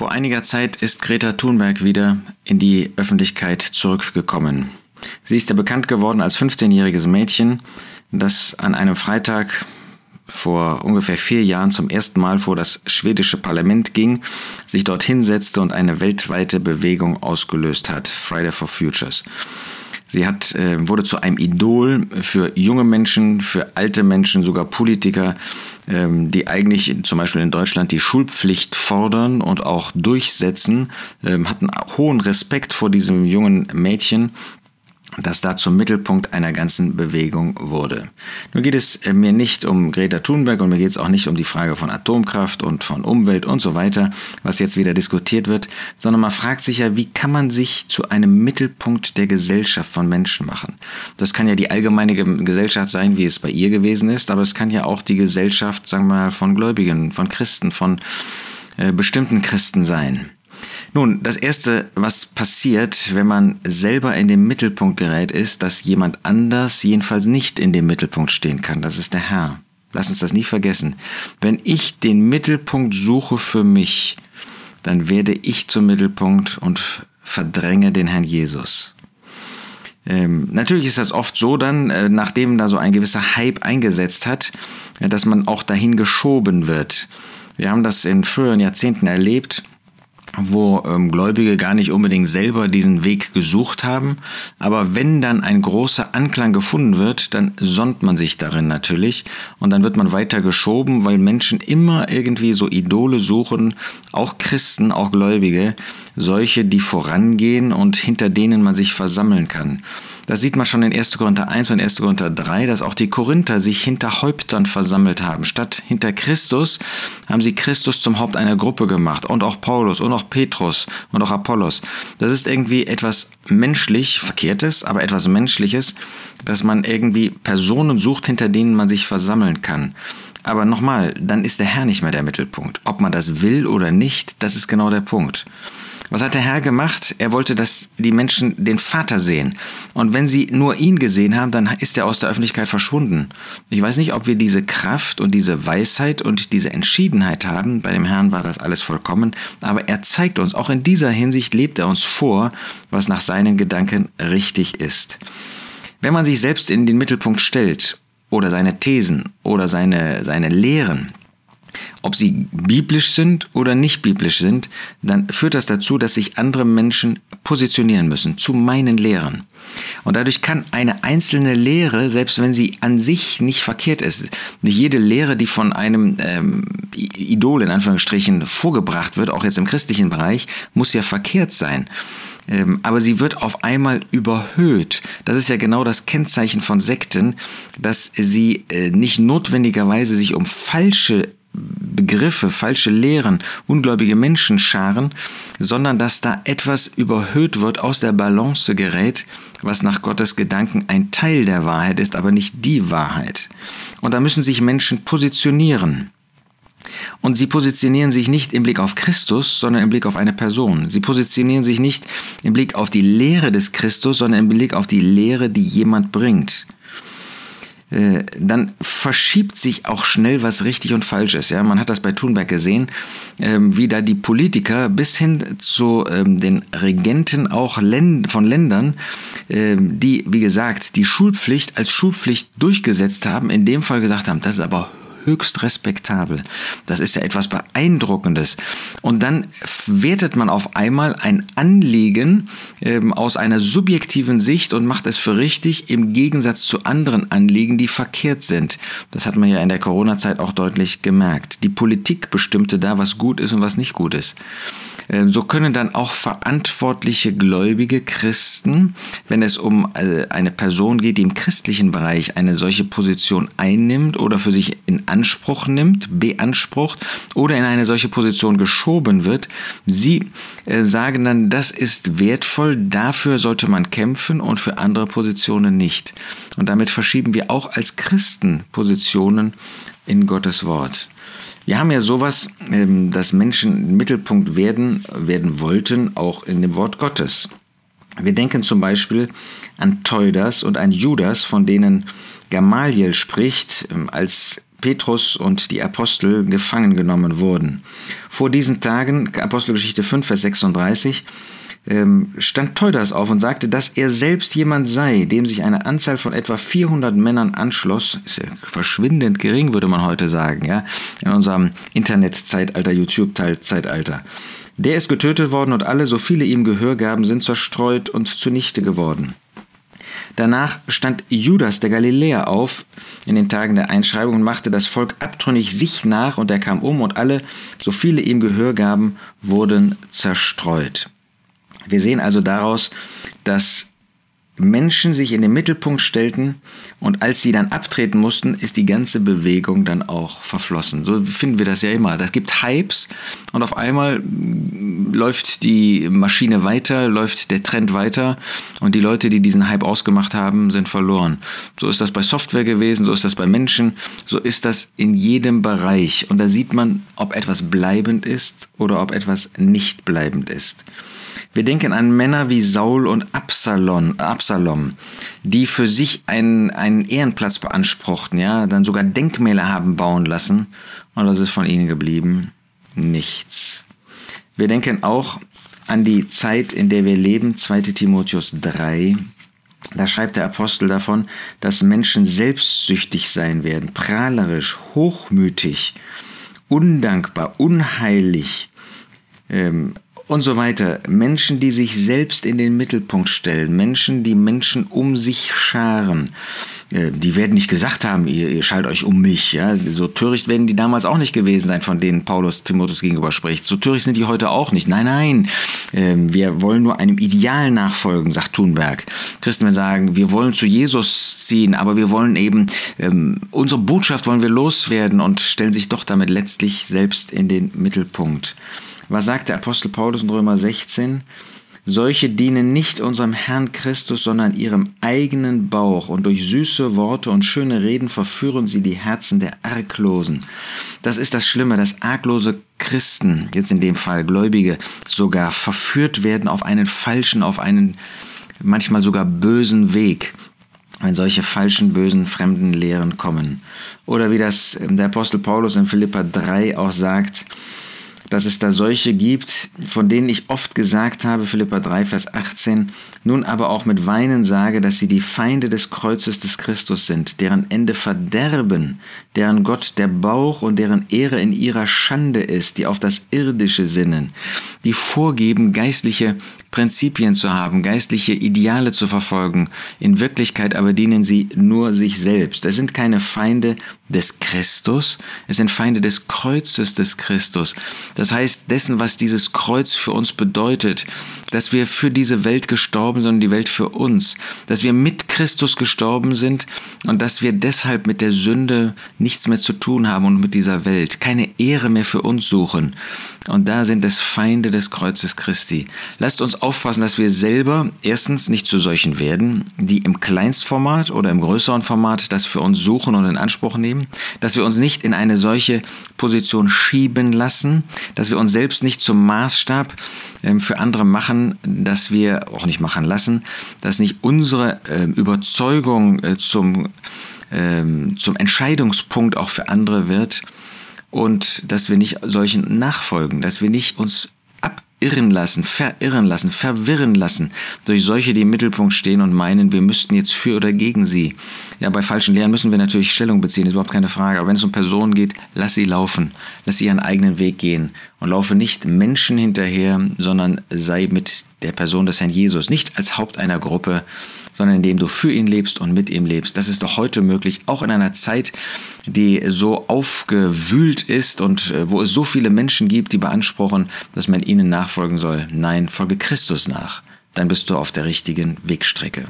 Vor einiger Zeit ist Greta Thunberg wieder in die Öffentlichkeit zurückgekommen. Sie ist ja bekannt geworden als 15-jähriges Mädchen, das an einem Freitag vor ungefähr vier Jahren zum ersten Mal vor das schwedische Parlament ging, sich dort hinsetzte und eine weltweite Bewegung ausgelöst hat, Friday for Futures. Sie hat, äh, wurde zu einem Idol für junge Menschen, für alte Menschen, sogar Politiker, die eigentlich zum Beispiel in Deutschland die Schulpflicht fordern und auch durchsetzen, ähm, hatten hohen Respekt vor diesem jungen Mädchen das da zum Mittelpunkt einer ganzen Bewegung wurde. Nun geht es äh, mir nicht um Greta Thunberg und mir geht es auch nicht um die Frage von Atomkraft und von Umwelt und so weiter, was jetzt wieder diskutiert wird, sondern man fragt sich ja, wie kann man sich zu einem Mittelpunkt der Gesellschaft von Menschen machen? Das kann ja die allgemeine Gesellschaft sein, wie es bei ihr gewesen ist, aber es kann ja auch die Gesellschaft, sagen wir mal, von Gläubigen, von Christen, von äh, bestimmten Christen sein. Nun, das Erste, was passiert, wenn man selber in den Mittelpunkt gerät, ist, dass jemand anders jedenfalls nicht in dem Mittelpunkt stehen kann. Das ist der Herr. Lass uns das nie vergessen. Wenn ich den Mittelpunkt suche für mich, dann werde ich zum Mittelpunkt und verdränge den Herrn Jesus. Ähm, natürlich ist das oft so dann, äh, nachdem da so ein gewisser Hype eingesetzt hat, äh, dass man auch dahin geschoben wird. Wir haben das in früheren Jahrzehnten erlebt, wo ähm, Gläubige gar nicht unbedingt selber diesen Weg gesucht haben. Aber wenn dann ein großer Anklang gefunden wird, dann sonnt man sich darin natürlich und dann wird man weiter geschoben, weil Menschen immer irgendwie so Idole suchen, auch Christen, auch Gläubige, solche, die vorangehen und hinter denen man sich versammeln kann. Das sieht man schon in 1. Korinther 1 und 1. Korinther 3, dass auch die Korinther sich hinter Häuptern versammelt haben. Statt hinter Christus haben sie Christus zum Haupt einer Gruppe gemacht. Und auch Paulus und auch Petrus und auch Apollos. Das ist irgendwie etwas menschlich, verkehrtes, aber etwas menschliches, dass man irgendwie Personen sucht, hinter denen man sich versammeln kann. Aber nochmal, dann ist der Herr nicht mehr der Mittelpunkt. Ob man das will oder nicht, das ist genau der Punkt. Was hat der Herr gemacht? Er wollte, dass die Menschen den Vater sehen. Und wenn sie nur ihn gesehen haben, dann ist er aus der Öffentlichkeit verschwunden. Ich weiß nicht, ob wir diese Kraft und diese Weisheit und diese Entschiedenheit haben. Bei dem Herrn war das alles vollkommen. Aber er zeigt uns, auch in dieser Hinsicht lebt er uns vor, was nach seinen Gedanken richtig ist. Wenn man sich selbst in den Mittelpunkt stellt oder seine Thesen oder seine, seine Lehren, ob sie biblisch sind oder nicht biblisch sind, dann führt das dazu, dass sich andere Menschen positionieren müssen zu meinen Lehren. Und dadurch kann eine einzelne Lehre, selbst wenn sie an sich nicht verkehrt ist, nicht jede Lehre, die von einem ähm, Idol in Anführungsstrichen vorgebracht wird, auch jetzt im christlichen Bereich, muss ja verkehrt sein ähm, aber sie wird auf einmal überhöht. Das ist ja genau das Kennzeichen von Sekten, dass sie äh, nicht notwendigerweise sich um falsche Begriffe, falsche Lehren, ungläubige Menschen scharen, sondern dass da etwas überhöht wird, aus der Balance gerät, was nach Gottes Gedanken ein Teil der Wahrheit ist, aber nicht die Wahrheit. Und da müssen sich Menschen positionieren. Und sie positionieren sich nicht im Blick auf Christus, sondern im Blick auf eine Person. Sie positionieren sich nicht im Blick auf die Lehre des Christus, sondern im Blick auf die Lehre, die jemand bringt. Äh, dann verschiebt sich auch schnell, was richtig und falsch ist. Ja, man hat das bei Thunberg gesehen, ähm, wie da die Politiker bis hin zu ähm, den Regenten auch von Ländern, ähm, die, wie gesagt, die Schulpflicht als Schulpflicht durchgesetzt haben, in dem Fall gesagt haben, das ist aber höchst respektabel. Das ist ja etwas Beeindruckendes. Und dann wertet man auf einmal ein Anliegen ähm, aus einer subjektiven Sicht und macht es für richtig im Gegensatz zu anderen Anliegen, die verkehrt sind. Das hat man ja in der Corona-Zeit auch deutlich gemerkt. Die Politik bestimmte da, was gut ist und was nicht gut ist. Ähm, so können dann auch verantwortliche gläubige Christen, wenn es um äh, eine Person geht, die im christlichen Bereich eine solche Position einnimmt oder für sich in Anspruch nimmt, beansprucht oder in eine solche Position geschoben wird, sie äh, sagen dann, das ist wertvoll, dafür sollte man kämpfen und für andere Positionen nicht. Und damit verschieben wir auch als Christen Positionen in Gottes Wort. Wir haben ja sowas, ähm, dass Menschen Mittelpunkt werden, werden wollten, auch in dem Wort Gottes. Wir denken zum Beispiel an Teudas und an Judas, von denen Gamaliel spricht, ähm, als Petrus und die Apostel gefangen genommen wurden. Vor diesen Tagen, Apostelgeschichte 5, Vers 36, ähm, stand Teudas auf und sagte, dass er selbst jemand sei, dem sich eine Anzahl von etwa 400 Männern anschloss. Ist ja verschwindend gering, würde man heute sagen, ja, in unserem Internetzeitalter, YouTube-Zeitalter. Der ist getötet worden und alle, so viele ihm Gehör gaben, sind zerstreut und zunichte geworden. Danach stand Judas der Galiläer auf in den Tagen der Einschreibung und machte das Volk abtrünnig sich nach und er kam um und alle, so viele ihm Gehör gaben, wurden zerstreut. Wir sehen also daraus, dass Menschen sich in den Mittelpunkt stellten und als sie dann abtreten mussten, ist die ganze Bewegung dann auch verflossen. So finden wir das ja immer. Das gibt Hypes und auf einmal läuft die Maschine weiter, läuft der Trend weiter und die Leute, die diesen Hype ausgemacht haben, sind verloren. So ist das bei Software gewesen, so ist das bei Menschen, so ist das in jedem Bereich und da sieht man, ob etwas bleibend ist oder ob etwas nicht bleibend ist. Wir denken an Männer wie Saul und Absalom, Absalom die für sich einen, einen Ehrenplatz beanspruchten, ja, dann sogar Denkmäler haben bauen lassen. Und was ist von ihnen geblieben? Nichts. Wir denken auch an die Zeit, in der wir leben, 2 Timotheus 3. Da schreibt der Apostel davon, dass Menschen selbstsüchtig sein werden, prahlerisch, hochmütig, undankbar, unheilig, ähm, und so weiter. Menschen, die sich selbst in den Mittelpunkt stellen, Menschen, die Menschen um sich scharen. Äh, die werden nicht gesagt haben, ihr, ihr schalt euch um mich. Ja? So töricht werden die damals auch nicht gewesen sein, von denen Paulus Timotheus gegenüber spricht. So töricht sind die heute auch nicht. Nein, nein, ähm, wir wollen nur einem Ideal nachfolgen, sagt Thunberg. Christen werden sagen, wir wollen zu Jesus ziehen, aber wir wollen eben, ähm, unsere Botschaft wollen wir loswerden und stellen sich doch damit letztlich selbst in den Mittelpunkt. Was sagt der Apostel Paulus in Römer 16? Solche dienen nicht unserem Herrn Christus, sondern ihrem eigenen Bauch, und durch süße Worte und schöne Reden verführen sie die Herzen der Arglosen. Das ist das Schlimme, dass arglose Christen, jetzt in dem Fall Gläubige, sogar verführt werden auf einen falschen, auf einen manchmal sogar bösen Weg wenn solche falschen, bösen, fremden Lehren kommen. Oder wie das der Apostel Paulus in Philippa 3 auch sagt, dass es da solche gibt, von denen ich oft gesagt habe, Philippa 3, Vers 18, nun aber auch mit Weinen sage, dass sie die Feinde des Kreuzes des Christus sind, deren Ende Verderben, deren Gott der Bauch und deren Ehre in ihrer Schande ist, die auf das Irdische sinnen, die vorgeben, geistliche Prinzipien zu haben, geistliche Ideale zu verfolgen. In Wirklichkeit aber dienen sie nur sich selbst. Es sind keine Feinde des Christus, es sind Feinde des Kreuzes des Christus. Das heißt dessen, was dieses Kreuz für uns bedeutet, dass wir für diese Welt gestorben sind und die Welt für uns, dass wir mit Christus gestorben sind und dass wir deshalb mit der Sünde nichts mehr zu tun haben und mit dieser Welt, keine Ehre mehr für uns suchen. Und da sind es Feinde des Kreuzes Christi. Lasst uns aufpassen, dass wir selber erstens nicht zu solchen werden, die im Kleinstformat oder im größeren Format das für uns suchen und in Anspruch nehmen, dass wir uns nicht in eine solche Position schieben lassen, dass wir uns selbst nicht zum Maßstab ähm, für andere machen, dass wir auch nicht machen lassen, dass nicht unsere ähm, Überzeugung äh, zum, ähm, zum Entscheidungspunkt auch für andere wird und dass wir nicht solchen nachfolgen, dass wir nicht uns abirren lassen, verirren lassen, verwirren lassen durch solche, die im Mittelpunkt stehen und meinen, wir müssten jetzt für oder gegen sie. Ja, bei falschen Lehren müssen wir natürlich Stellung beziehen, ist überhaupt keine Frage. Aber wenn es um Personen geht, lass sie laufen, lass sie ihren eigenen Weg gehen und laufe nicht Menschen hinterher, sondern sei mit der Person des Herrn Jesus, nicht als Haupt einer Gruppe, sondern indem du für ihn lebst und mit ihm lebst. Das ist doch heute möglich, auch in einer Zeit, die so aufgewühlt ist und äh, wo es so viele Menschen gibt, die beanspruchen, dass man ihnen nachfolgen soll. Nein, folge Christus nach. Dann bist du auf der richtigen Wegstrecke.